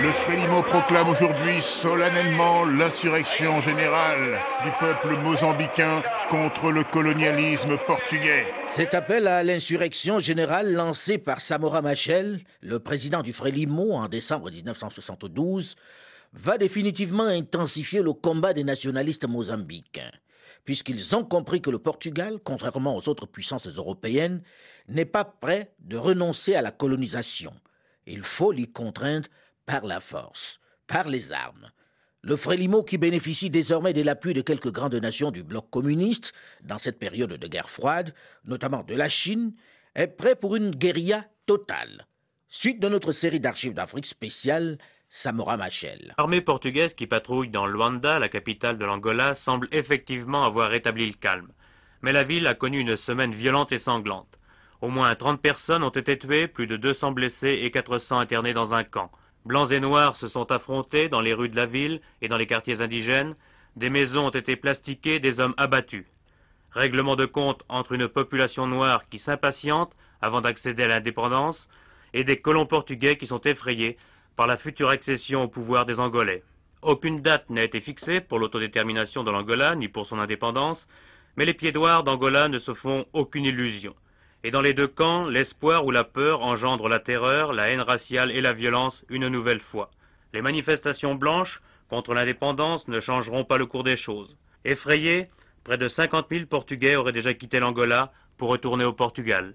Le Frélimo proclame aujourd'hui solennellement l'insurrection générale du peuple mozambicain contre le colonialisme portugais. Cet appel à l'insurrection générale lancé par Samora Machel, le président du Frélimo en décembre 1972, va définitivement intensifier le combat des nationalistes mozambicains, puisqu'ils ont compris que le Portugal, contrairement aux autres puissances européennes, n'est pas prêt de renoncer à la colonisation. Il faut l'y contraindre par la force, par les armes. Le Frélimo, qui bénéficie désormais de l'appui de quelques grandes nations du bloc communiste dans cette période de guerre froide, notamment de la Chine, est prêt pour une guérilla totale. Suite de notre série d'archives d'Afrique spéciale, Samora Machel. L'armée portugaise qui patrouille dans Luanda, la capitale de l'Angola, semble effectivement avoir rétabli le calme. Mais la ville a connu une semaine violente et sanglante. Au moins 30 personnes ont été tuées, plus de 200 blessés et 400 internés dans un camp. Blancs et noirs se sont affrontés dans les rues de la ville et dans les quartiers indigènes. Des maisons ont été plastiquées, des hommes abattus. Règlement de compte entre une population noire qui s'impatiente avant d'accéder à l'indépendance et des colons portugais qui sont effrayés par la future accession au pouvoir des Angolais. Aucune date n'a été fixée pour l'autodétermination de l'Angola ni pour son indépendance, mais les pieds-noirs d'Angola ne se font aucune illusion. Et dans les deux camps, l'espoir ou la peur engendre la terreur, la haine raciale et la violence une nouvelle fois. Les manifestations blanches contre l'indépendance ne changeront pas le cours des choses. Effrayés, près de 50 000 Portugais auraient déjà quitté l'Angola pour retourner au Portugal.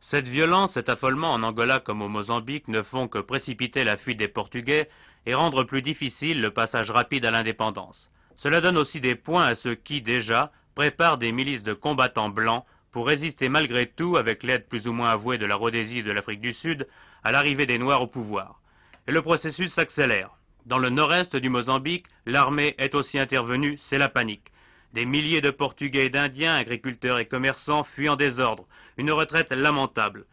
Cette violence, cet affolement en Angola comme au Mozambique ne font que précipiter la fuite des Portugais et rendre plus difficile le passage rapide à l'indépendance. Cela donne aussi des points à ceux qui, déjà, préparent des milices de combattants blancs pour résister malgré tout, avec l'aide plus ou moins avouée de la Rhodésie et de l'Afrique du Sud, à l'arrivée des Noirs au pouvoir. Et le processus s'accélère. Dans le nord-est du Mozambique, l'armée est aussi intervenue, c'est la panique. Des milliers de Portugais et d'Indiens, agriculteurs et commerçants fuient en désordre, une retraite lamentable.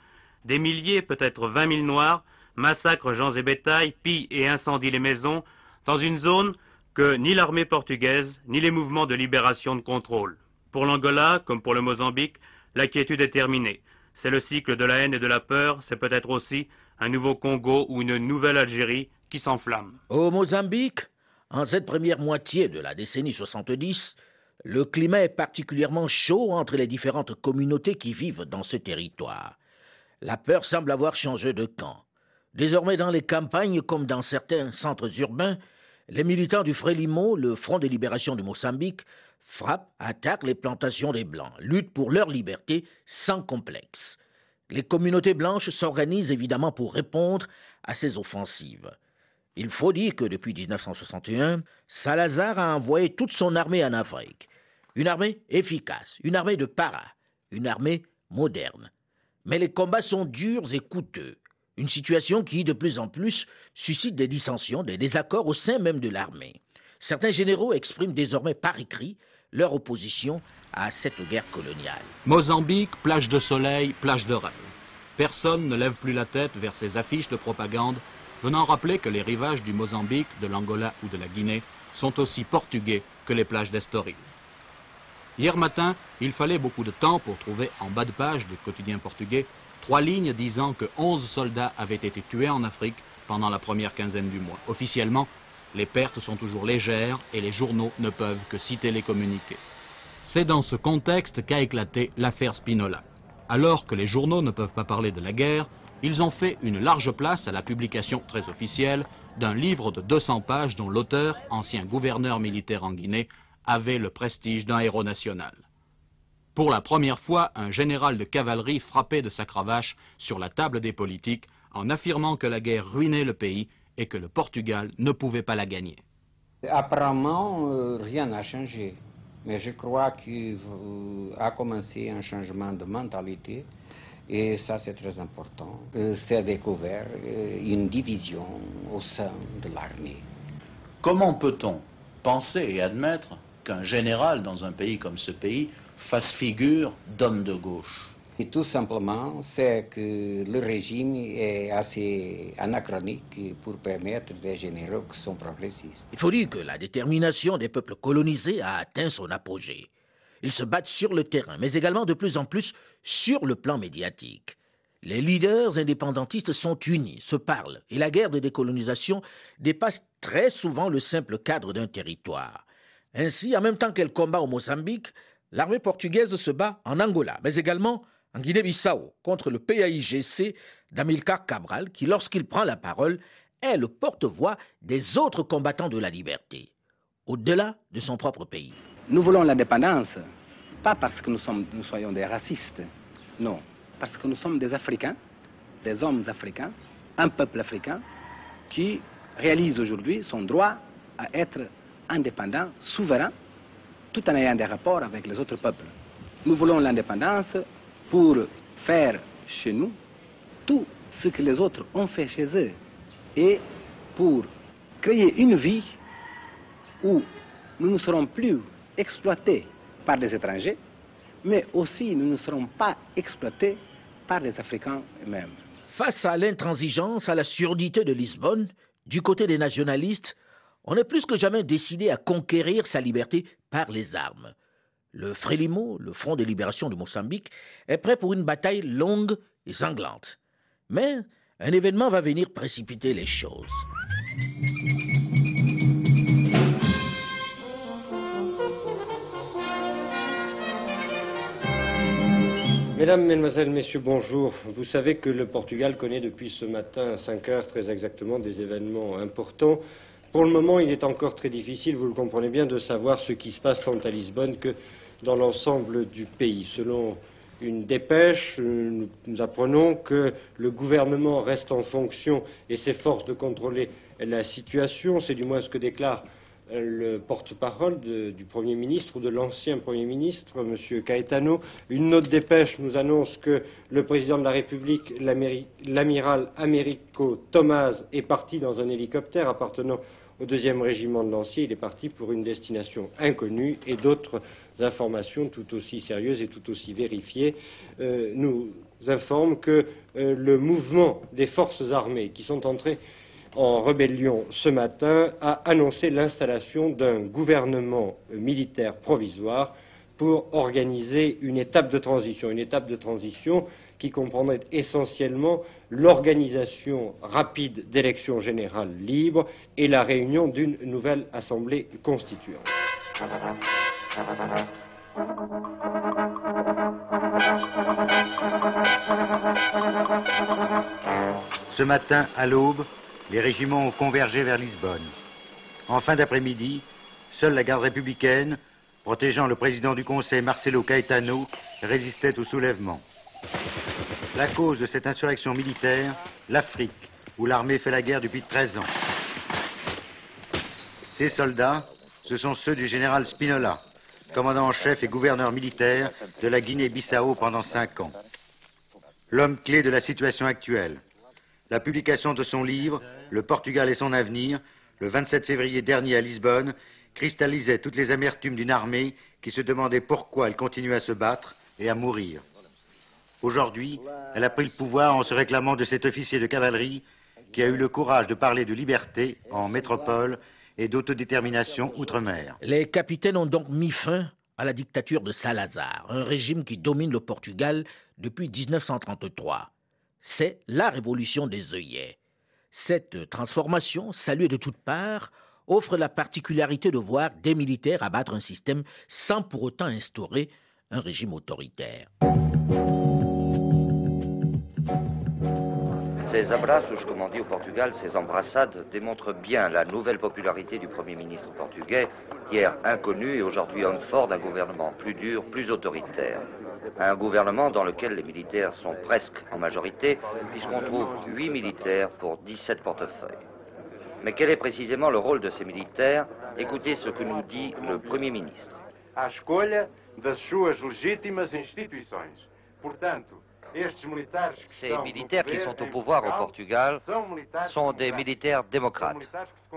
Des milliers, peut-être vingt mille Noirs, massacrent gens et bétail, pillent et incendient les maisons, dans une zone que ni l'armée portugaise, ni les mouvements de libération ne contrôlent. Pour l'Angola, comme pour le Mozambique, l'inquiétude est terminée. C'est le cycle de la haine et de la peur, c'est peut-être aussi un nouveau Congo ou une nouvelle Algérie qui s'enflamme. Au Mozambique, en cette première moitié de la décennie 70, le climat est particulièrement chaud entre les différentes communautés qui vivent dans ce territoire. La peur semble avoir changé de camp. Désormais dans les campagnes comme dans certains centres urbains, les militants du Frélimo, le Front de libération du Mozambique, frappent, attaquent les plantations des Blancs, luttent pour leur liberté sans complexe. Les communautés blanches s'organisent évidemment pour répondre à ces offensives. Il faut dire que depuis 1961, Salazar a envoyé toute son armée en Afrique. Une armée efficace, une armée de para, une armée moderne. Mais les combats sont durs et coûteux. Une situation qui, de plus en plus, suscite des dissensions, des désaccords au sein même de l'armée. Certains généraux expriment désormais par écrit leur opposition à cette guerre coloniale. Mozambique, plage de soleil, plage de rêve. Personne ne lève plus la tête vers ces affiches de propagande venant rappeler que les rivages du Mozambique, de l'Angola ou de la Guinée sont aussi portugais que les plages d'Estoril. Hier matin, il fallait beaucoup de temps pour trouver en bas de page des quotidiens portugais trois lignes disant que 11 soldats avaient été tués en Afrique pendant la première quinzaine du mois. Officiellement, les pertes sont toujours légères et les journaux ne peuvent que citer les communiqués. C'est dans ce contexte qu'a éclaté l'affaire Spinola. Alors que les journaux ne peuvent pas parler de la guerre, ils ont fait une large place à la publication très officielle d'un livre de 200 pages dont l'auteur, ancien gouverneur militaire en Guinée, avait le prestige d'un héros national. Pour la première fois, un général de cavalerie frappait de sa cravache sur la table des politiques en affirmant que la guerre ruinait le pays et que le Portugal ne pouvait pas la gagner. Apparemment, euh, rien n'a changé. Mais je crois qu'il euh, a commencé un changement de mentalité. Et ça, c'est très important. Euh, c'est découvert euh, une division au sein de l'armée. Comment peut-on penser et admettre qu'un général dans un pays comme ce pays fasse figure d'homme de gauche? Et tout simplement, c'est que le régime est assez anachronique pour permettre des généraux qui sont progressistes. Il faut dire que la détermination des peuples colonisés a atteint son apogée. Ils se battent sur le terrain, mais également de plus en plus sur le plan médiatique. Les leaders indépendantistes sont unis, se parlent, et la guerre de décolonisation dépasse très souvent le simple cadre d'un territoire. Ainsi, en même temps qu'elle combat au Mozambique, l'armée portugaise se bat en Angola, mais également en Guinée-Bissau contre le PAIGC d'Amilcar Cabral, qui, lorsqu'il prend la parole, est le porte-voix des autres combattants de la liberté, au-delà de son propre pays. Nous voulons l'indépendance, pas parce que nous, sommes, nous soyons des racistes, non, parce que nous sommes des Africains, des hommes africains, un peuple africain qui réalise aujourd'hui son droit à être indépendant, souverain, tout en ayant des rapports avec les autres peuples. Nous voulons l'indépendance pour faire chez nous tout ce que les autres ont fait chez eux et pour créer une vie où nous ne serons plus exploités par des étrangers, mais aussi nous ne serons pas exploités par les Africains eux-mêmes. Face à l'intransigeance, à la surdité de Lisbonne, du côté des nationalistes, on est plus que jamais décidé à conquérir sa liberté par les armes. Le Frélimo, le Front de libération de Mozambique, est prêt pour une bataille longue et sanglante. Mais un événement va venir précipiter les choses. Mesdames, Mesdemoiselles, Messieurs, bonjour. Vous savez que le Portugal connaît depuis ce matin à 5 heures très exactement des événements importants. Pour le moment, il est encore très difficile, vous le comprenez bien, de savoir ce qui se passe tant à Lisbonne que dans l'ensemble du pays. Selon une dépêche, nous apprenons que le gouvernement reste en fonction et s'efforce de contrôler la situation. C'est du moins ce que déclare le porte-parole du Premier ministre ou de l'ancien Premier ministre, M. Caetano. Une autre dépêche nous annonce que le président de la République, l'amiral Américo Thomas, est parti dans un hélicoptère appartenant au deuxième régiment de lanciers. Il est parti pour une destination inconnue et d'autres informations tout aussi sérieuses et tout aussi vérifiées euh, nous informent que euh, le mouvement des forces armées qui sont entrées en rébellion ce matin a annoncé l'installation d'un gouvernement militaire provisoire pour organiser une étape de transition. Une étape de transition qui comprendrait essentiellement l'organisation rapide d'élections générales libres et la réunion d'une nouvelle Assemblée constituante. Ce matin, à l'aube, les régiments ont convergé vers Lisbonne. En fin d'après-midi, seule la garde républicaine, protégeant le président du Conseil Marcelo Caetano, résistait au soulèvement. La cause de cette insurrection militaire, l'Afrique, où l'armée fait la guerre depuis 13 ans. Ces soldats, ce sont ceux du général Spinola, commandant en chef et gouverneur militaire de la Guinée-Bissau pendant cinq ans. L'homme clé de la situation actuelle. La publication de son livre, Le Portugal et son avenir, le 27 février dernier à Lisbonne, cristallisait toutes les amertumes d'une armée qui se demandait pourquoi elle continuait à se battre et à mourir. Aujourd'hui, elle a pris le pouvoir en se réclamant de cet officier de cavalerie qui a eu le courage de parler de liberté en métropole et d'autodétermination outre-mer. Les capitaines ont donc mis fin à la dictature de Salazar, un régime qui domine le Portugal depuis 1933. C'est la révolution des œillets. Cette transformation, saluée de toutes parts, offre la particularité de voir des militaires abattre un système sans pour autant instaurer un régime autoritaire. Ces abraços, comme on dit au Portugal, ces embrassades démontrent bien la nouvelle popularité du Premier ministre portugais, hier inconnu et aujourd'hui homme fort d'un gouvernement plus dur, plus autoritaire. Un gouvernement dans lequel les militaires sont presque en majorité, puisqu'on trouve 8 militaires pour 17 portefeuilles. Mais quel est précisément le rôle de ces militaires? Écoutez ce que nous dit le Premier ministre. das suas legítimas instituições. Ces militaires qui sont au pouvoir au Portugal sont des militaires démocrates.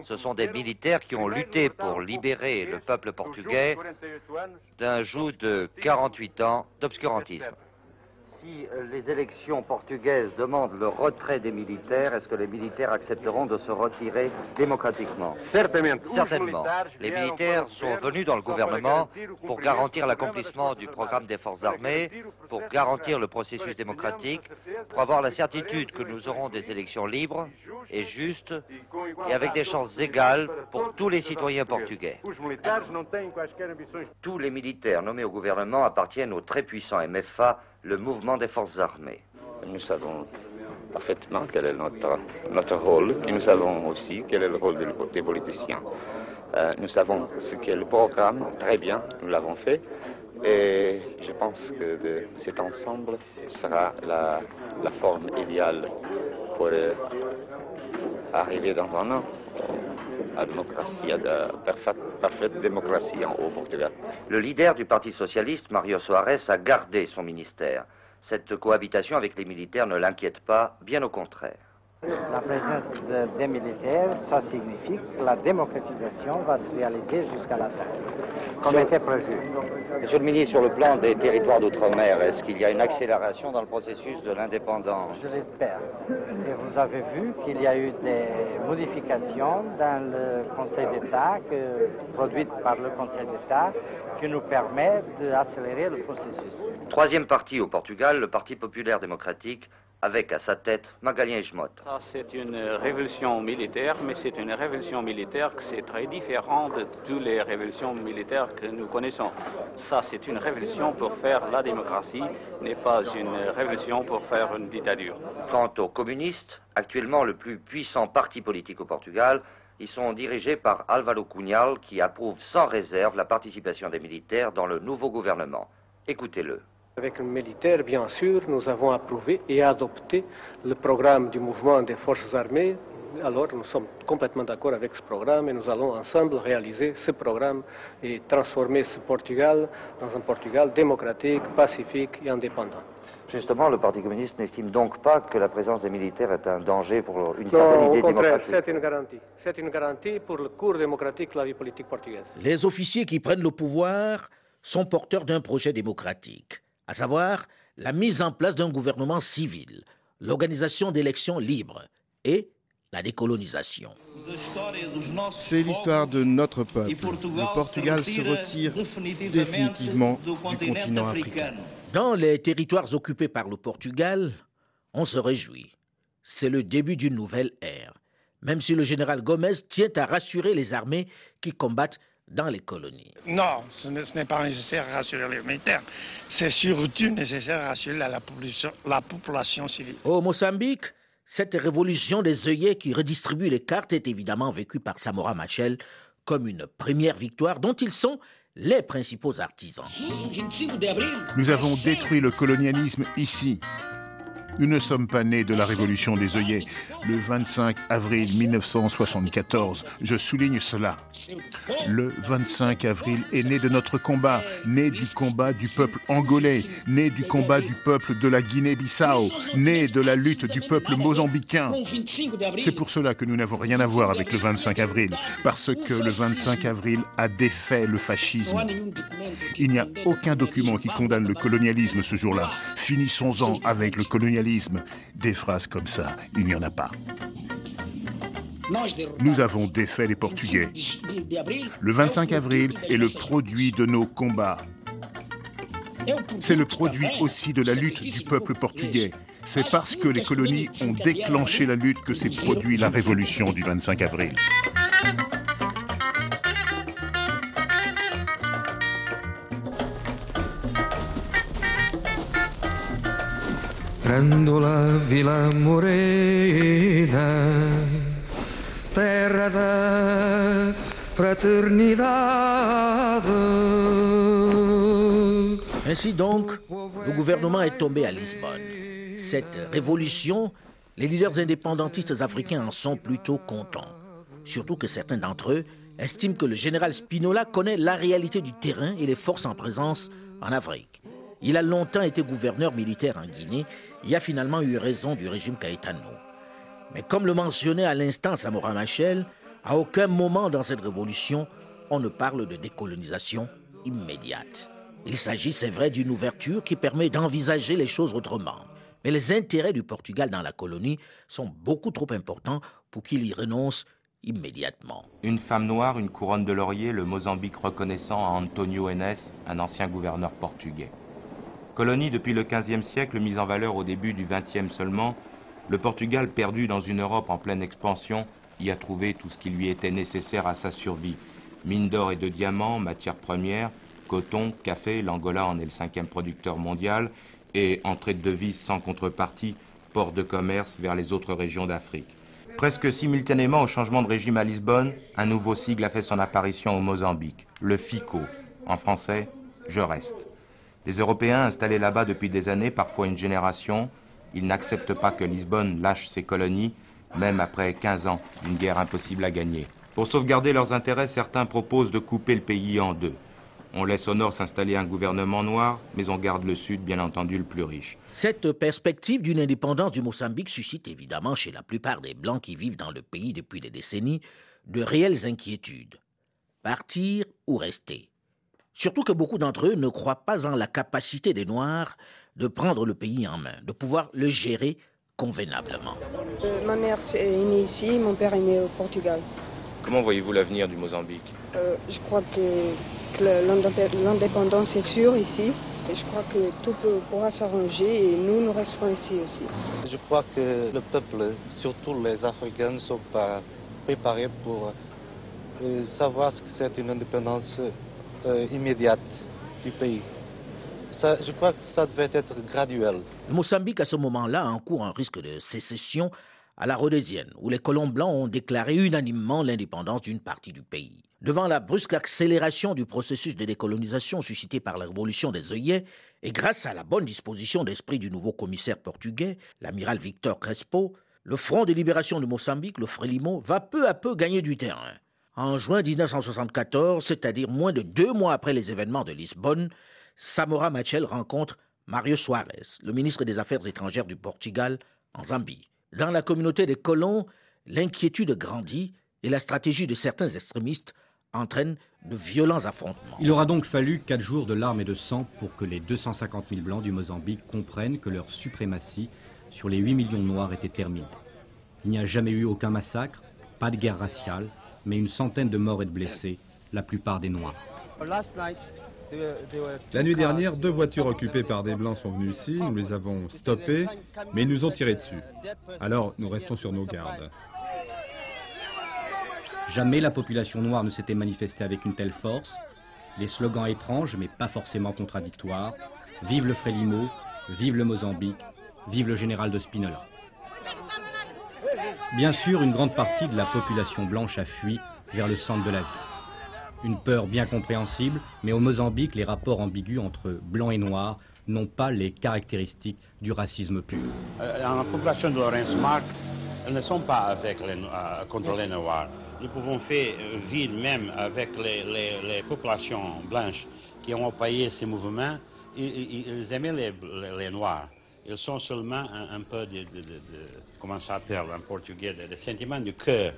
Ce sont des militaires qui ont lutté pour libérer le peuple portugais d'un joug de 48 ans d'obscurantisme. Si euh, les élections portugaises demandent le retrait des militaires, est-ce que les militaires accepteront de se retirer démocratiquement? Certainement. Les militaires sont venus dans le gouvernement pour garantir l'accomplissement du programme des forces armées, pour garantir le processus démocratique, pour avoir la certitude que nous aurons des élections libres et justes et avec des chances égales pour tous les citoyens portugais. Tous les militaires nommés au gouvernement appartiennent au très puissant MFA, le mouvement des forces armées. Nous savons parfaitement quel est notre, notre rôle et nous savons aussi quel est le rôle des politiciens. Euh, nous savons ce qu'est le programme, très bien, nous l'avons fait. Et je pense que cet ensemble sera la, forme idéale pour euh, arriver dans un an démocratie, la. Le leader du Parti socialiste, Mario Soares, a gardé son ministère. Cette cohabitation avec les militaires ne l'inquiète pas, bien au contraire. La présence des militaires, ça signifie que la démocratisation va se réaliser jusqu'à la fin, comme était prévu. Monsieur le ministre, sur le plan des territoires d'outre-mer, est-ce qu'il y a une accélération dans le processus de l'indépendance? Je l'espère. Et vous avez vu qu'il y a eu des modifications dans le Conseil d'État, produites par le Conseil d'État, qui nous permettent d'accélérer le processus. Troisième parti au Portugal, le Parti populaire démocratique, avec à sa tête Magalien. C'est une révolution militaire, mais c'est une révolution militaire qui est très différente de toutes les révolutions militaires que nous connaissons. Ça, c'est une révolution pour faire la démocratie, n'est pas une révolution pour faire une dictature. Quant aux communistes, actuellement le plus puissant parti politique au Portugal, ils sont dirigés par Álvaro Cunhal, qui approuve sans réserve la participation des militaires dans le nouveau gouvernement. Écoutez-le. Avec le militaire, bien sûr, nous avons approuvé et adopté le programme du mouvement des forces armées. Alors nous sommes complètement d'accord avec ce programme et nous allons ensemble réaliser ce programme et transformer ce Portugal dans un Portugal démocratique, pacifique et indépendant. Justement, le Parti communiste n'estime donc pas que la présence des militaires est un danger pour une certaine idée démocratique. C'est une garantie. C'est une garantie pour le cours démocratique de la vie politique portugaise. Les officiers qui prennent le pouvoir sont porteurs d'un projet démocratique à savoir la mise en place d'un gouvernement civil, l'organisation d'élections libres et la décolonisation. C'est l'histoire de notre peuple. Le Portugal se retire définitivement du continent africain. Dans les territoires occupés par le Portugal, on se réjouit. C'est le début d'une nouvelle ère, même si le général Gomez tient à rassurer les armées qui combattent dans les colonies. Non, ce n'est pas nécessaire à rassurer les militaires. C'est surtout nécessaire à rassurer la, population, la population civile. Au Mozambique, cette révolution des œillets qui redistribue les cartes est évidemment vécue par Samora Machel comme une première victoire dont ils sont les principaux artisans. Nous avons détruit le colonialisme ici, nous ne sommes pas nés de la révolution des œillets le 25 avril 1974. Je souligne cela. Le 25 avril est né de notre combat, né du combat du peuple angolais, né du combat du peuple de la Guinée-Bissau, né de la lutte du peuple mozambicain. C'est pour cela que nous n'avons rien à voir avec le 25 avril, parce que le 25 avril a défait le fascisme. Il n'y a aucun document qui condamne le colonialisme ce jour-là. Finissons-en avec le colonialisme des phrases comme ça, il n'y en a pas. Nous avons défait les Portugais. Le 25 avril est le produit de nos combats. C'est le produit aussi de la lutte du peuple portugais. C'est parce que les colonies ont déclenché la lutte que s'est produit la révolution du 25 avril. Ainsi donc, le gouvernement est tombé à Lisbonne. Cette révolution, les leaders indépendantistes africains en sont plutôt contents. Surtout que certains d'entre eux estiment que le général Spinola connaît la réalité du terrain et les forces en présence en Afrique. Il a longtemps été gouverneur militaire en Guinée et a finalement eu raison du régime Caetano. Mais comme le mentionnait à l'instant Samora Machel, à aucun moment dans cette révolution, on ne parle de décolonisation immédiate. Il s'agit, c'est vrai, d'une ouverture qui permet d'envisager les choses autrement. Mais les intérêts du Portugal dans la colonie sont beaucoup trop importants pour qu'il y renonce immédiatement. Une femme noire, une couronne de laurier, le Mozambique reconnaissant à Antonio Enes, un ancien gouverneur portugais. Colonie depuis le XVe siècle, mise en valeur au début du XXe seulement, le Portugal, perdu dans une Europe en pleine expansion, y a trouvé tout ce qui lui était nécessaire à sa survie. Mines d'or et de diamants, matières premières, coton, café, l'Angola en est le cinquième producteur mondial, et entrée de devises sans contrepartie, port de commerce vers les autres régions d'Afrique. Presque simultanément au changement de régime à Lisbonne, un nouveau sigle a fait son apparition au Mozambique, le FICO. En français, je reste. Des Européens installés là-bas depuis des années, parfois une génération, ils n'acceptent pas que Lisbonne lâche ses colonies, même après 15 ans d'une guerre impossible à gagner. Pour sauvegarder leurs intérêts, certains proposent de couper le pays en deux. On laisse au nord s'installer un gouvernement noir, mais on garde le sud, bien entendu, le plus riche. Cette perspective d'une indépendance du Mozambique suscite évidemment chez la plupart des Blancs qui vivent dans le pays depuis des décennies de réelles inquiétudes. Partir ou rester? Surtout que beaucoup d'entre eux ne croient pas en la capacité des Noirs de prendre le pays en main, de pouvoir le gérer convenablement. Euh, ma mère est née ici, mon père est né au Portugal. Comment voyez-vous l'avenir du Mozambique? Euh, Je crois que, l'indépendance est sûre ici. Et je crois que tout pourra s'arranger et nous, nous resterons ici aussi. Je crois que le peuple, surtout les Africains, ne sont pas préparés pour euh, savoir ce que c'est une indépendance immédiate du pays. Ça, je crois que ça devait être graduel. Le Mozambique, à ce moment-là, encourt un risque de sécession à la rhodésienne, où les colons blancs ont déclaré unanimement l'indépendance d'une partie du pays. Devant la brusque accélération du processus de décolonisation suscité par la révolution des œillets, et grâce à la bonne disposition d'esprit du nouveau commissaire portugais, l'amiral Victor Crespo, le Front de libération du Mozambique, le Frelimo, va peu à peu gagner du terrain. En juin 1974, c'est-à-dire moins de deux mois après les événements de Lisbonne, Samora Machel rencontre Mario Soares, le ministre des Affaires étrangères du Portugal, en Zambie. Dans la communauté des colons, l'inquiétude grandit et la stratégie de certains extrémistes entraîne de violents affrontements. Il aura donc fallu quatre jours de larmes et de sang pour que les 250 000 Blancs du Mozambique comprennent que leur suprématie sur les 8 millions de Noirs était terminée. Il n'y a jamais eu aucun massacre, pas de guerre raciale, mais une centaine de morts et de blessés, la plupart des Noirs. La nuit dernière, deux voitures occupées par des Blancs sont venues ici. Nous les avons stoppées, mais ils nous ont tiré dessus. Alors, nous restons sur nos gardes. Jamais la population noire ne s'était manifestée avec une telle force. Les slogans étranges, mais pas forcément contradictoires. Vive le Frélimo, vive le Mozambique, vive le général de Spinola. Bien sûr, une grande partie de la population blanche a fui vers le centre de la ville. Une peur bien compréhensible, mais au Mozambique, les rapports ambigus entre blanc et noir n'ont pas les caractéristiques du racisme pur. Euh, la population de Laurence Mark, elles ne sont pas euh, contre les noirs. Nous pouvons faire euh, vivre même avec les, populations blanches qui ont payé ces mouvements. Ils, ils aimaient les noirs ils sont seulement un, peu de, comment ça s'appelle en portugais, de, sentiments de cœur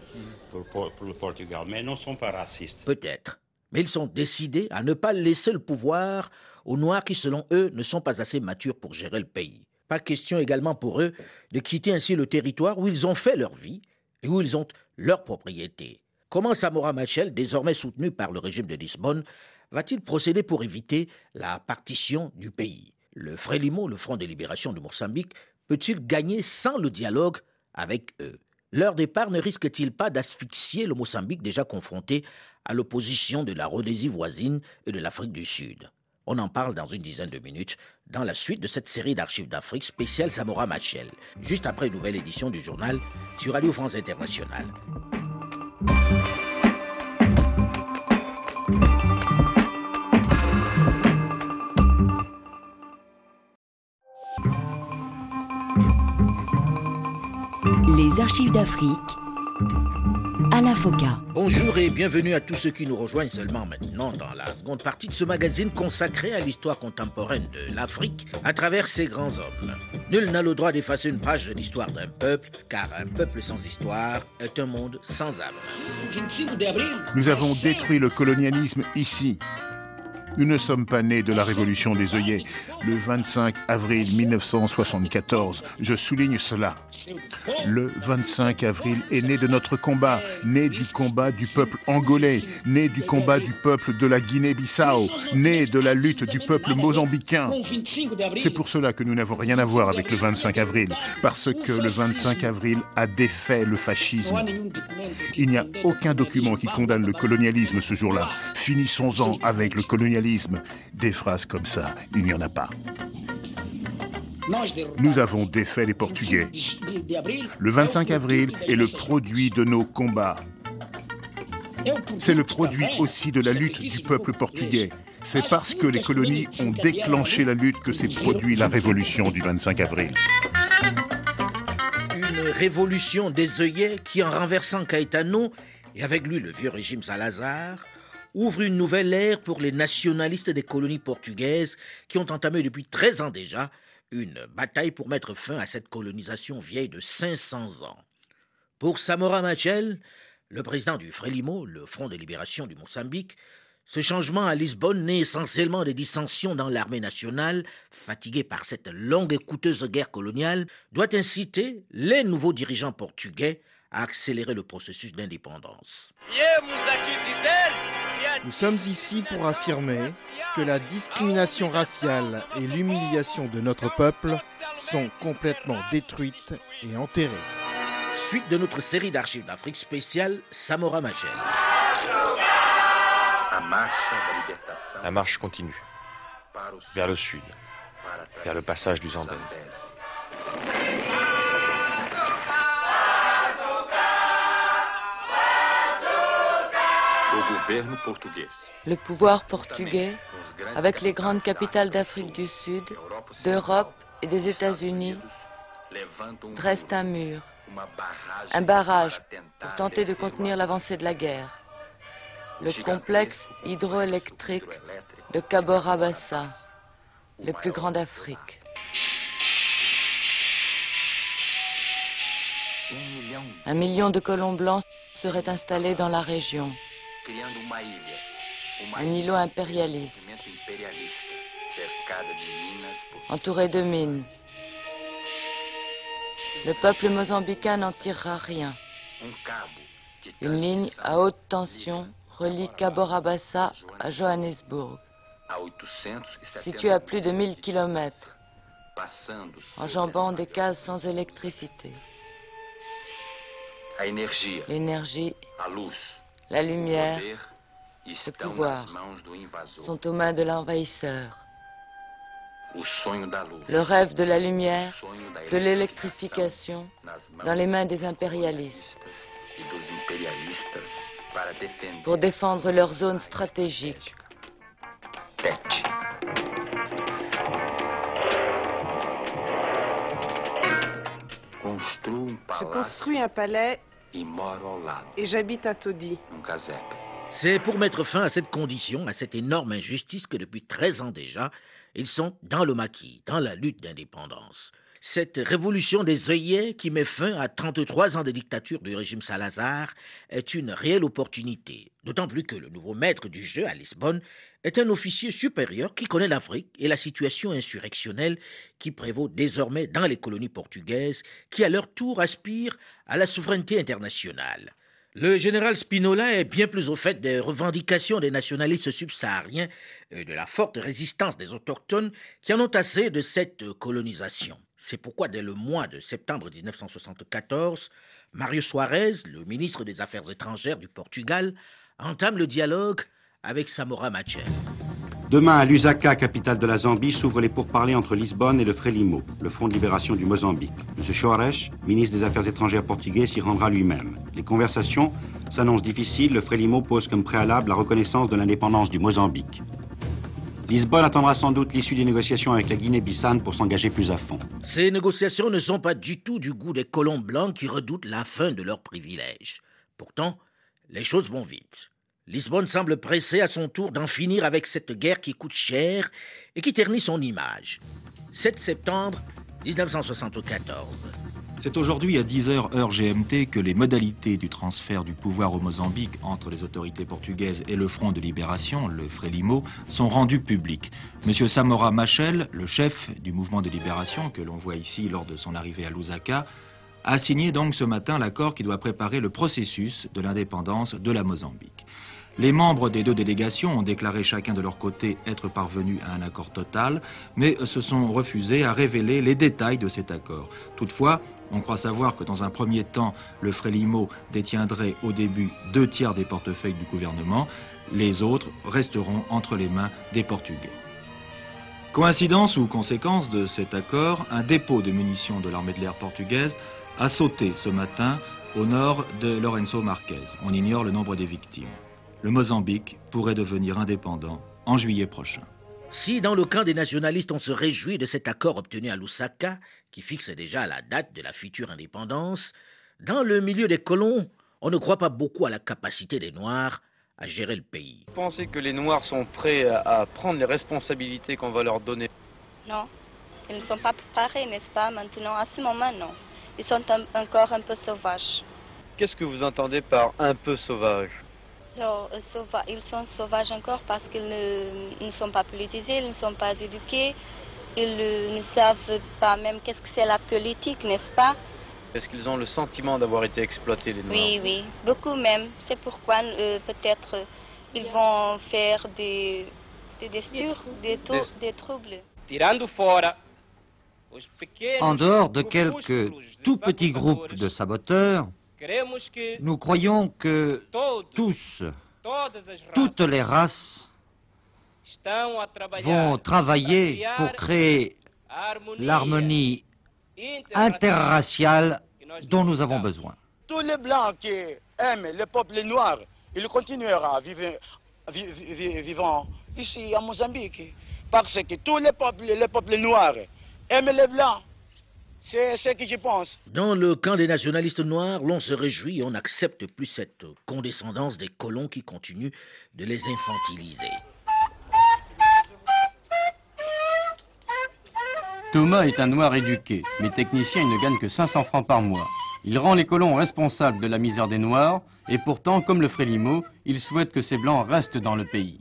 pour, le Portugal, mais ils ne sont pas racistes. Peut-être, mais ils sont décidés à ne pas laisser le pouvoir aux Noirs qui, selon eux, ne sont pas assez matures pour gérer le pays. Pas question également pour eux de quitter ainsi le territoire où ils ont fait leur vie et où ils ont leur propriété. Comment Samora Machel, désormais soutenu par le régime de Lisbonne, va-t-il procéder pour éviter la partition du pays? Le Frélimo, le Front de libération de Mozambique, peut-il gagner sans le dialogue avec eux? Leur départ ne risque-t-il pas d'asphyxier le Mozambique déjà confronté à l'opposition de la Rhodésie voisine et de l'Afrique du Sud? On en parle dans une dizaine de minutes dans la suite de cette série d'archives d'Afrique spéciale Samora Machel, juste après une nouvelle édition du journal sur Radio France Internationale. Les archives d'Afrique à la FOCA. Bonjour et bienvenue à tous ceux qui nous rejoignent seulement maintenant dans la seconde partie de ce magazine consacré à l'histoire contemporaine de l'Afrique à travers ses grands hommes. Nul n'a le droit d'effacer une page de l'histoire d'un peuple, car un peuple sans histoire est un monde sans âme. Nous avons détruit le colonialisme ici. Nous ne sommes pas nés de la révolution des œillets le 25 avril 1974. Je souligne cela. Le 25 avril est né de notre combat, né du combat du peuple angolais, né du combat du peuple de la Guinée-Bissau, né de la lutte du peuple mozambicain. C'est pour cela que nous n'avons rien à voir avec le 25 avril, parce que le 25 avril a défait le fascisme. Il n'y a aucun document qui condamne le colonialisme ce jour-là. Finissons-en avec le colonialisme. Des phrases comme ça, il n'y en a pas. Nous avons défait les Portugais. Le 25 avril est le produit de nos combats. C'est le produit aussi de la lutte du peuple portugais. C'est parce que les colonies ont déclenché la lutte que s'est produit la révolution du 25 avril. Une révolution des œillets qui, en renversant Caetano et avec lui le vieux régime Salazar, ouvre une nouvelle ère pour les nationalistes des colonies portugaises qui ont entamé depuis 13 ans déjà une bataille pour mettre fin à cette colonisation vieille de 500 ans. Pour Samora Machel, le président du Frélimo, le Front de libération du Mozambique, ce changement à Lisbonne naît essentiellement des dissensions dans l'armée nationale, fatiguée par cette longue et coûteuse guerre coloniale, doit inciter les nouveaux dirigeants portugais à accélérer le processus d'indépendance. Nous sommes ici pour affirmer que la discrimination raciale et l'humiliation de notre peuple sont complètement détruites et enterrées. Suite de notre série d'archives d'Afrique spéciale Samora Machel. La marche continue, vers le sud, vers le passage du Zambèze. Le pouvoir portugais, avec les grandes capitales d'Afrique du Sud, d'Europe et des États-Unis, dresse un mur, un barrage pour tenter de contenir l'avancée de la guerre. Le complexe hydroélectrique de Cabora Bassa, le plus grand d'Afrique. Un million de colons blancs seraient installés dans la région un îlot impérialiste, entouré de mines. Le peuple mozambicain n'en tirera rien. Une ligne à haute tension relie Cabo Rabassa à Johannesburg, située à plus de 1000 km, enjambant des cases sans électricité. L'énergie, la lumière, le pouvoir sont aux mains de l'envahisseur. Le rêve de la lumière, de l'électrification, dans les mains des impérialistes, pour défendre leur zone stratégique. Je construis un palais et j'habite à Todi. C'est pour mettre fin à cette condition, à cette énorme injustice que depuis 13 ans déjà, ils sont dans le maquis, dans la lutte d'indépendance. Cette révolution des œillets qui met fin à 33 ans de dictature du régime Salazar est une réelle opportunité, d'autant plus que le nouveau maître du jeu à Lisbonne est un officier supérieur qui connaît l'Afrique et la situation insurrectionnelle qui prévaut désormais dans les colonies portugaises qui à leur tour aspirent à la souveraineté internationale. Le général Spinola est bien plus au fait des revendications des nationalistes subsahariens et de la forte résistance des autochtones qui en ont assez de cette colonisation. C'est pourquoi dès le mois de septembre 1974, Mario Soares, le ministre des Affaires étrangères du Portugal, entame le dialogue avec Samora Machel. Demain, à Lusaka, capitale de la Zambie, s'ouvrent les pourparlers entre Lisbonne et le Frélimo, le Front de libération du Mozambique. M. Soares, ministre des Affaires étrangères portugais, s'y rendra lui-même. Les conversations s'annoncent difficiles. Le Frélimo pose comme préalable la reconnaissance de l'indépendance du Mozambique. Lisbonne attendra sans doute l'issue des négociations avec la Guinée-Bissau pour s'engager plus à fond. Ces négociations ne sont pas du tout du goût des colons blancs qui redoutent la fin de leurs privilèges. Pourtant, les choses vont vite. Lisbonne semble pressée à son tour d'en finir avec cette guerre qui coûte cher et qui ternit son image. 7 septembre 1974. C'est aujourd'hui à 10h heure GMT que les modalités du transfert du pouvoir au Mozambique entre les autorités portugaises et le Front de libération, le Frelimo, sont rendues publiques. Monsieur Samora Machel, le chef du mouvement de libération que l'on voit ici lors de son arrivée à Lusaka, a signé donc ce matin l'accord qui doit préparer le processus de l'indépendance de la Mozambique. Les membres des deux délégations ont déclaré chacun de leur côté être parvenus à un accord total, mais se sont refusés à révéler les détails de cet accord. Toutefois, on croit savoir que dans un premier temps, le Frélimo détiendrait au début deux tiers des portefeuilles du gouvernement, les autres resteront entre les mains des Portugais. Coïncidence ou conséquence de cet accord, un dépôt de munitions de l'armée de l'air portugaise a sauté ce matin au nord de Lorenzo Marquez. On ignore le nombre des victimes le Mozambique pourrait devenir indépendant en juillet prochain. Si dans le camp des nationalistes on se réjouit de cet accord obtenu à Lusaka, qui fixe déjà la date de la future indépendance, dans le milieu des colons, on ne croit pas beaucoup à la capacité des Noirs à gérer le pays. Vous pensez que les Noirs sont prêts à prendre les responsabilités qu'on va leur donner? Non, ils ne sont pas préparés, n'est-ce pas, maintenant, à ce moment, non. Ils sont encore un peu sauvages. Qu'est-ce que vous entendez par un peu sauvage? Alors, euh, ils sont sauvages encore parce qu'ils ne, sont pas politisés, ils ne sont pas éduqués, ils ne savent pas même qu'est-ce que c'est la politique, n'est-ce pas? Est-ce qu'ils ont le sentiment d'avoir été exploités, les Noirs? Oui, oui, beaucoup même. C'est pourquoi euh, peut-être ils vont faire des, des des, des troubles. En dehors de quelques tout petits groupes de saboteurs, nous croyons que tous, toutes les races vont travailler pour créer l'harmonie interraciale dont nous avons besoin. Tous les Blancs qui aiment le peuple noir, il continuera vivre, vivant ici à Mozambique. Parce que tous les peuples, les peuples noirs aiment les Blancs. C'est ce que je pense. Dans le camp des nationalistes noirs, l'on se réjouit et on n'accepte plus cette condescendance des colons qui continuent de les infantiliser. Thomas est un noir éduqué, mais technicien, il ne gagne que 500 francs par mois. Il rend les colons responsables de la misère des noirs, et pourtant, comme le Frélimo, il souhaite que ces blancs restent dans le pays.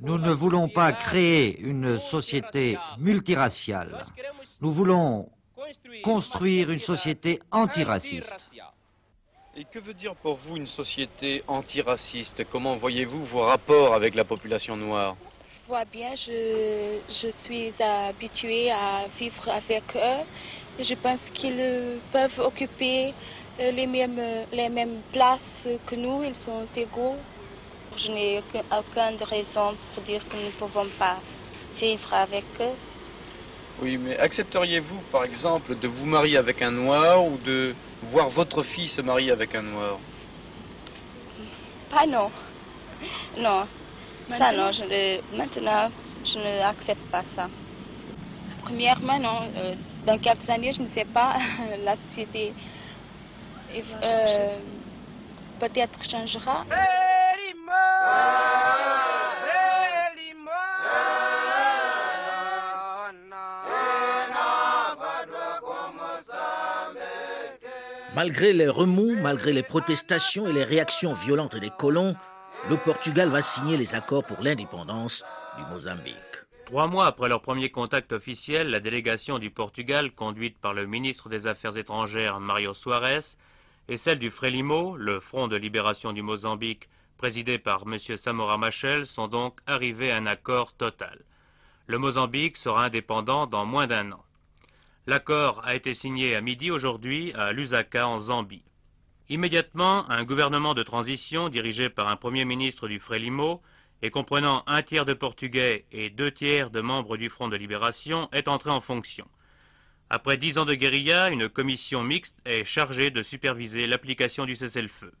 Nous ne voulons pas créer une société multiraciale. Nous voulons construire une société antiraciste. Et que veut dire pour vous une société antiraciste? Comment voyez-vous vos rapports avec la population noire? Je vois bien, je, je suis habituée à vivre avec eux. Je pense qu'ils peuvent occuper les mêmes, les mêmes places que nous, ils sont égaux je n'ai aucune raison pour dire que nous ne pouvons pas vivre avec eux. Oui, mais accepteriez-vous, par exemple, de vous marier avec un noir ou de voir votre fille se marier avec un noir? Pas non. Non. Ça, non. Je, maintenant, je n'accepte pas ça. Premièrement, non. Euh, dans quelques années, je ne sais pas, la société euh, peut-être changera. Malgré les remous, malgré les protestations et les réactions violentes des colons, le Portugal va signer les accords pour l'indépendance du Mozambique. Trois mois après leur premier contact officiel, la délégation du Portugal, conduite par le ministre des Affaires étrangères Mario Soares, et celle du Frelimo, le Front de libération du Mozambique, présidé par M. Samora Machel, sont donc arrivés à un accord total. Le Mozambique sera indépendant dans moins d'un an. L'accord a été signé à midi aujourd'hui à Lusaka en Zambie. Immédiatement, un gouvernement de transition dirigé par un premier ministre du Frélimo et comprenant un tiers de Portugais et deux tiers de membres du Front de libération est entré en fonction. Après dix ans de guérilla, une commission mixte est chargée de superviser l'application du cessez-le-feu.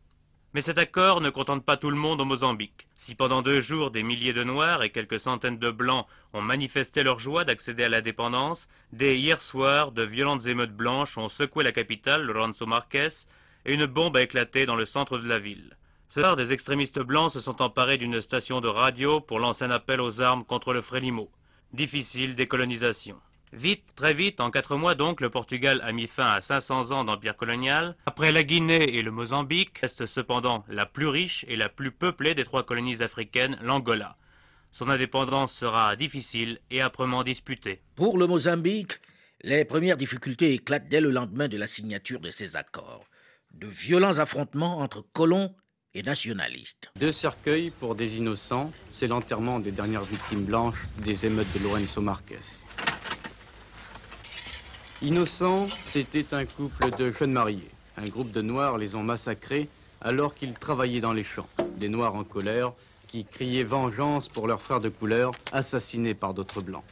Mais cet accord ne contente pas tout le monde au Mozambique. Si pendant deux jours des milliers de Noirs et quelques centaines de Blancs ont manifesté leur joie d'accéder à l'indépendance, dès hier soir, de violentes émeutes blanches ont secoué la capitale, Lorenzo Marquez, et une bombe a éclaté dans le centre de la ville. Ce soir, des extrémistes blancs se sont emparés d'une station de radio pour lancer un appel aux armes contre le Frélimo. Difficile décolonisation. Vite, très vite, en quatre mois donc, le Portugal a mis fin à 500 ans d'empire colonial. Après la Guinée et le Mozambique, reste cependant la plus riche et la plus peuplée des trois colonies africaines, l'Angola. Son indépendance sera difficile et âprement disputée. Pour le Mozambique, les premières difficultés éclatent dès le lendemain de la signature de ces accords. De violents affrontements entre colons et nationalistes. Deux cercueils pour des innocents, c'est l'enterrement des dernières victimes blanches des émeutes de Lorenzo Marquez. Innocents, c'était un couple de jeunes mariés. Un groupe de Noirs les ont massacrés alors qu'ils travaillaient dans les champs. Des Noirs en colère qui criaient vengeance pour leurs frères de couleur assassinés par d'autres Blancs.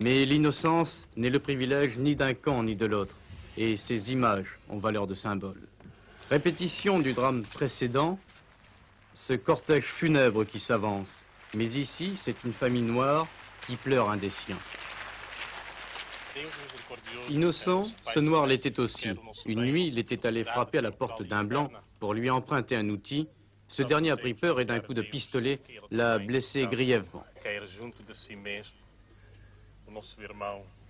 Mais l'innocence n'est le privilège ni d'un camp ni de l'autre, et ces images ont valeur de symbole. Répétition du drame précédent, ce cortège funèbre qui s'avance. Mais ici, c'est une famille noire qui pleure un des siens. Innocent, ce noir l'était aussi. Une nuit, il était allé frapper à la porte d'un blanc pour lui emprunter un outil. Ce dernier a pris peur et d'un coup de pistolet l'a blessé grièvement.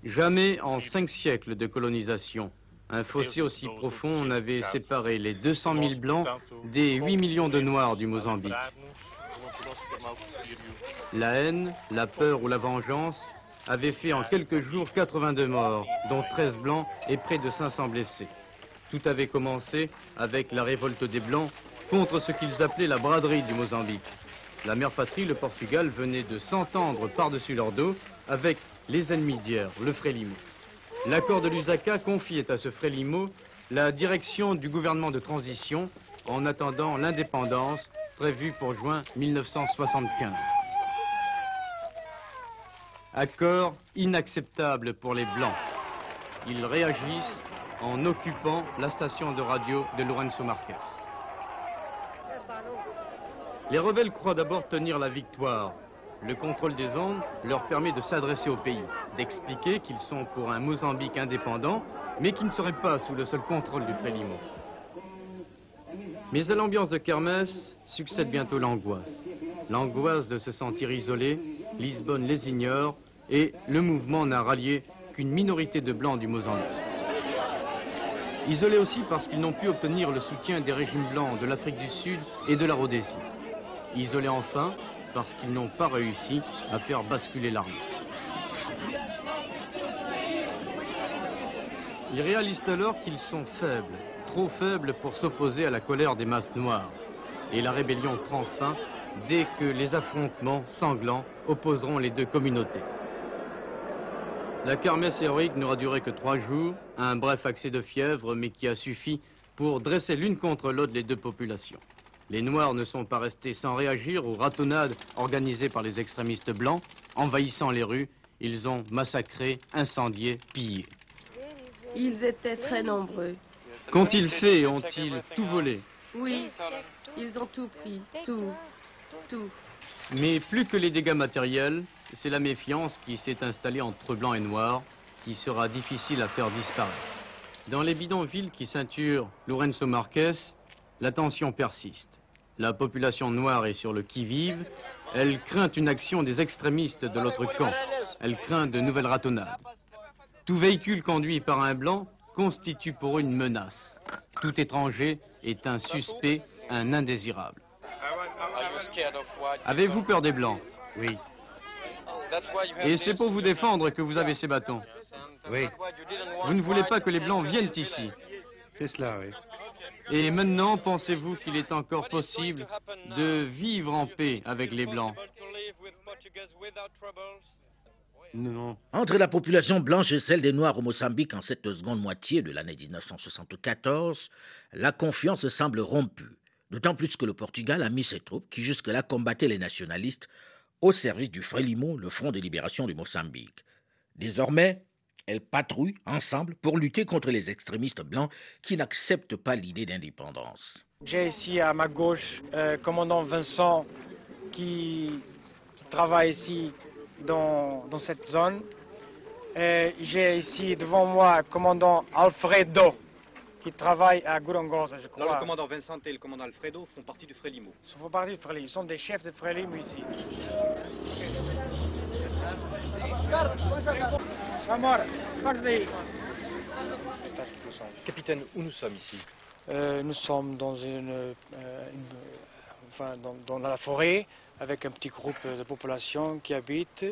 Jamais en cinq siècles de colonisation, un fossé aussi profond n'avait séparé les 200 000 blancs des 8 millions de noirs du Mozambique. La haine, la peur ou la vengeance avait fait en quelques jours 82 morts, dont 13 blancs et près de 500 blessés. Tout avait commencé avec la révolte des Blancs contre ce qu'ils appelaient la braderie du Mozambique. La mère patrie, le Portugal, venait de s'entendre par-dessus leur dos avec les ennemis d'hier, le Frélimo. L'accord de Lusaka confiait à ce Frélimo la direction du gouvernement de transition en attendant l'indépendance prévue pour juin 1975. Accord inacceptable pour les Blancs. Ils réagissent en occupant la station de radio de Lorenzo Marquez. Les rebelles croient d'abord tenir la victoire. Le contrôle des ondes leur permet de s'adresser au pays, d'expliquer qu'ils sont pour un Mozambique indépendant, mais qui ne serait pas sous le seul contrôle du Frélimo. Mais à l'ambiance de kermesse succède bientôt l'angoisse. L'angoisse de se sentir isolé, Lisbonne les ignore et le mouvement n'a rallié qu'une minorité de blancs du Mozambique. Isolés aussi parce qu'ils n'ont pu obtenir le soutien des régimes blancs de l'Afrique du Sud et de la Rhodésie. Isolés enfin parce qu'ils n'ont pas réussi à faire basculer l'armée. Ils réalisent alors qu'ils sont faibles, trop faibles pour s'opposer à la colère des masses noires. Et la rébellion prend fin dès que les affrontements sanglants opposeront les deux communautés. La kermesse héroïque n'aura duré que trois jours, un bref accès de fièvre, mais qui a suffi pour dresser l'une contre l'autre les deux populations. Les Noirs ne sont pas restés sans réagir aux ratonnades organisées par les extrémistes blancs. Envahissant les rues, ils ont massacré, incendié, pillé. Ils étaient très nombreux. Qu'ont-ils fait Ont-ils tout volé? Oui, ils ont tout pris, tout, Mais plus que les dégâts matériels, c'est la méfiance qui s'est installée entre blancs et noirs, qui sera difficile à faire disparaître. Dans les bidonvilles qui ceinturent Lorenzo Marquez, la tension persiste. La population noire est sur le qui-vive. Elle craint une action des extrémistes de l'autre camp. Elle craint de nouvelles ratonnades. Tout véhicule conduit par un blanc constitue pour eux une menace. Tout étranger est un suspect, un indésirable. Avez-vous peur des blancs? Oui. Et c'est pour vous défendre que vous avez ces bâtons Oui. Vous ne voulez pas que les blancs viennent ici C'est cela, oui. Et maintenant, pensez-vous qu'il est encore possible de vivre en paix avec les Blancs? Non. Entre la population blanche et celle des Noirs au Mozambique en cette seconde moitié de l'année 1974, la confiance semble rompue, d'autant plus que le Portugal a mis ses troupes qui jusque-là combattaient les nationalistes au service du Frélimo, le Front de libération du Mozambique. Désormais, elles patrouillent ensemble pour lutter contre les extrémistes blancs qui n'acceptent pas l'idée d'indépendance. J'ai ici à ma gauche euh, commandant Vincent qui, qui travaille ici dans, dans cette zone. J'ai ici devant moi commandant Alfredo qui travaille à Gorongosa, je crois. Non, le commandant Vincent et le commandant Alfredo font partie du Frélimo. Ils font partie du Frélimo. Ils sont des chefs de Frélimo ici. Capitaine, où nous sommes ici? Euh, Nous sommes dans, une, euh, enfin, dans, la forêt avec un petit groupe de population qui habite.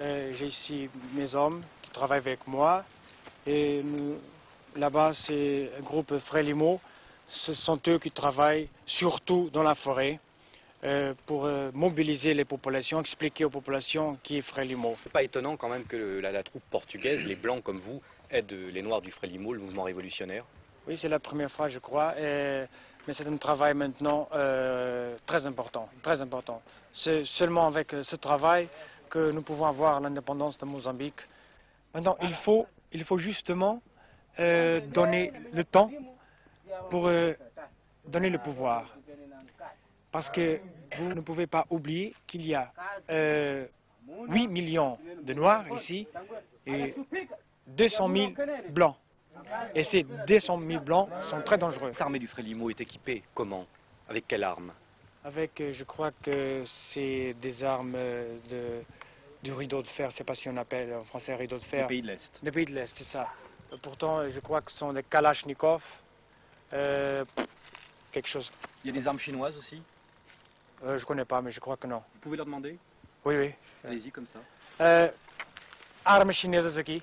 Euh, j'ai ici mes hommes qui travaillent avec moi. Et là-bas, c'est un groupe Frélimo. Ce sont eux qui travaillent surtout dans la forêt. Euh, pour euh, mobiliser les populations, expliquer aux populations qui est Frélimo. C'est pas étonnant quand même que la, troupe portugaise, les Blancs comme vous, aident les Noirs du Frélimo, le mouvement révolutionnaire Oui, c'est la première fois, je crois, mais c'est un travail maintenant euh, très important, très important. C'est seulement avec ce travail que nous pouvons avoir l'indépendance de Mozambique. Maintenant, il faut, il faut justement donner le temps pour donner le pouvoir. Parce que vous ne pouvez pas oublier qu'il y a 8 euh, millions de Noirs ici et 200 000 Blancs. Et ces 200 000 Blancs sont très dangereux. L'armée du Frélimo est équipée comment? Avec quelles armes Avec, euh, je crois que c'est des armes de, du rideau de fer, je ne sais pas si on appelle en français rideau de fer. Des pays de l'Est. Des pays de l'Est, c'est ça. Pourtant, je crois que ce sont des Kalachnikov. Euh, quelque chose. Il y a des armes chinoises aussi euh, Je ne connais pas, mais je crois que non. Vous pouvez leur demander Oui, oui. Allez-y, comme ça. Euh, armas chinesas aqui.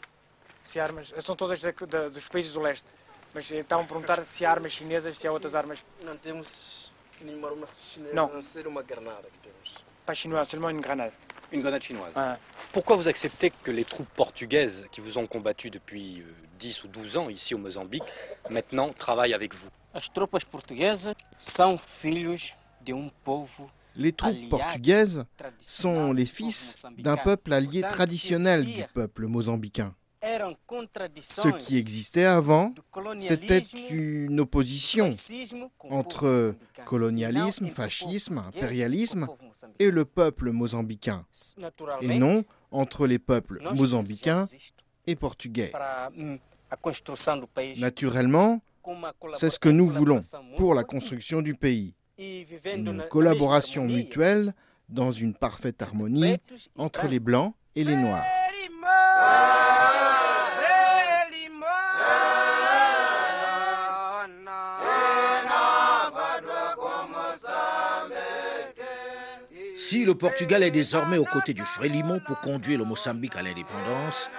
Se armas, são todas dos países do leste. Mas então perguntar se há armas chinesas, se há outras armas. Não temos nenhuma arma chinesa, não. a não ser uma granada que temos. Pas chinoise, seulement une grenade. Une grenade chinoise. Ah. Pourquoi vous acceptez que les troupes portugaises qui vous ont combattu depuis 10 euh, ou 12 ans ici au Mozambique, maintenant travaillent avec vous? Filhos les troupes portugaises sont les fils d'un peuple allié traditionnel du peuple mozambicain. Ce qui existait avant, c'était une opposition entre colonialisme, fascisme, impérialisme et le peuple mozambicain, et non entre les peuples mozambicains et portugais. Naturellement, c'est ce que nous voulons pour la construction du pays une collaboration mutuelle dans une parfaite harmonie entre les Blancs et les Noirs. Si le Portugal est désormais aux côtés du Frélimo pour conduire le Mozambique à l'indépendance,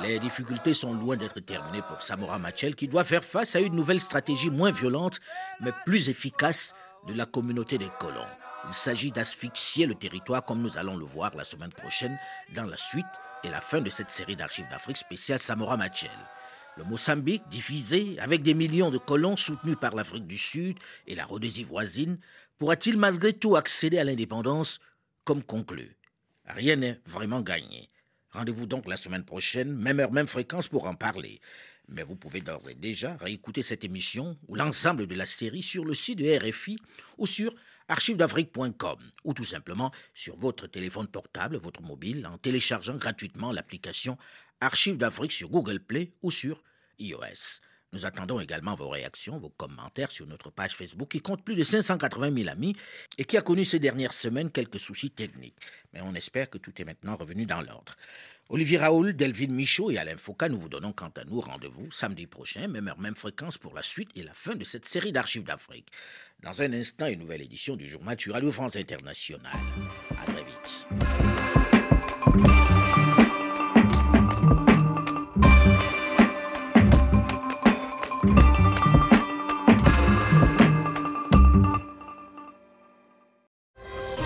les difficultés sont loin d'être terminées pour Samora Machel qui doit faire face à une nouvelle stratégie moins violente mais plus efficace de la communauté des colons. Il s'agit d'asphyxier le territoire comme nous allons le voir la semaine prochaine dans la suite et la fin de cette série d'archives d'Afrique spéciale Samora Machel. Le Mozambique, divisé avec des millions de colons soutenus par l'Afrique du Sud et la Rhodésie voisine, pourra-t-il malgré tout accéder à l'indépendance comme conclu Rien n'est vraiment gagné. Rendez-vous donc la semaine prochaine, même heure, même fréquence pour en parler. Mais vous pouvez d'ores et déjà réécouter cette émission ou l'ensemble de la série sur le site de RFI ou sur archivesdafrique.com ou tout simplement sur votre téléphone portable, votre mobile, en téléchargeant gratuitement l'application Archives d'Afrique sur Google Play ou sur iOS. Nous attendons également vos réactions, vos commentaires sur notre page Facebook qui compte plus de 580 000 amis et qui a connu ces dernières semaines quelques soucis techniques. Mais on espère que tout est maintenant revenu dans l'ordre. Olivier Raoul, Delvin Michaud et Alain Foucault, nous vous donnons quant à nous rendez-vous samedi prochain, même heure, même fréquence pour la suite et la fin de cette série d'archives d'Afrique. Dans un instant, une nouvelle édition du journal sur Radio France Internationale. À très vite.